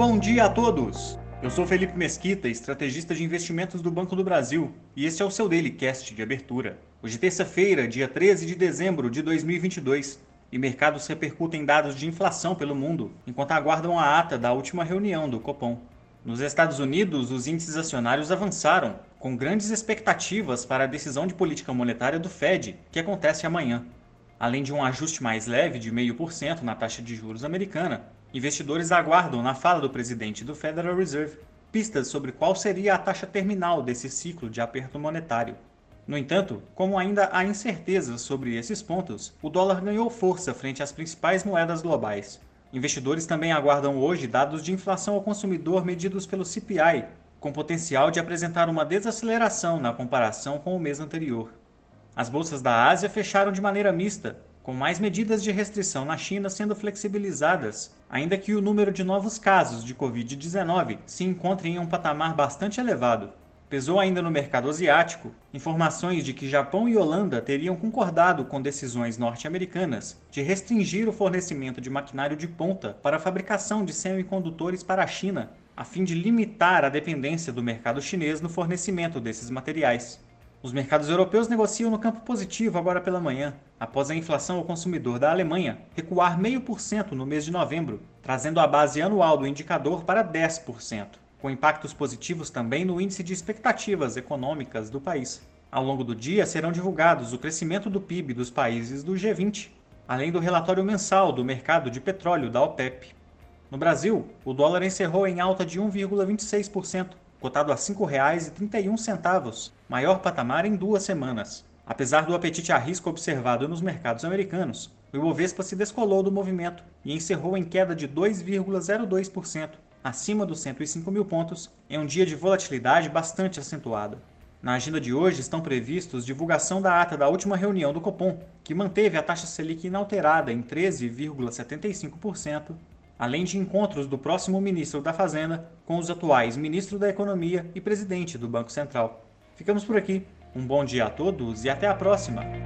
Bom dia a todos! Eu sou Felipe Mesquita, estrategista de investimentos do Banco do Brasil, e este é o seu Daily Cast de abertura. Hoje terça-feira, dia 13 de dezembro de 2022, e mercados repercutem dados de inflação pelo mundo, enquanto aguardam a ata da última reunião do Copom. Nos Estados Unidos, os índices acionários avançaram, com grandes expectativas para a decisão de política monetária do Fed, que acontece amanhã. Além de um ajuste mais leve de 0,5% na taxa de juros americana, investidores aguardam na fala do presidente do Federal Reserve pistas sobre qual seria a taxa terminal desse ciclo de aperto monetário. No entanto, como ainda há incertezas sobre esses pontos, o dólar ganhou força frente às principais moedas globais. Investidores também aguardam hoje dados de inflação ao consumidor medidos pelo CPI, com potencial de apresentar uma desaceleração na comparação com o mês anterior. As bolsas da Ásia fecharam de maneira mista, com mais medidas de restrição na China sendo flexibilizadas, ainda que o número de novos casos de Covid-19 se encontre em um patamar bastante elevado. Pesou ainda no mercado asiático informações de que Japão e Holanda teriam concordado com decisões norte-americanas de restringir o fornecimento de maquinário de ponta para a fabricação de semicondutores para a China, a fim de limitar a dependência do mercado chinês no fornecimento desses materiais. Os mercados europeus negociam no campo positivo agora pela manhã, após a inflação ao consumidor da Alemanha recuar 0,5% no mês de novembro, trazendo a base anual do indicador para 10% com impactos positivos também no índice de expectativas econômicas do país. Ao longo do dia serão divulgados o crescimento do PIB dos países do G20, além do relatório mensal do mercado de petróleo da OPEP. No Brasil, o dólar encerrou em alta de 1,26%, cotado a R$ 5,31, maior patamar em duas semanas. Apesar do apetite a risco observado nos mercados americanos, o Ibovespa se descolou do movimento e encerrou em queda de 2,02%, acima dos 105 mil pontos, em um dia de volatilidade bastante acentuada. Na agenda de hoje estão previstos divulgação da ata da última reunião do Copom, que manteve a taxa Selic inalterada em 13,75%, além de encontros do próximo ministro da Fazenda com os atuais ministro da Economia e presidente do Banco Central. Ficamos por aqui. Um bom dia a todos e até a próxima!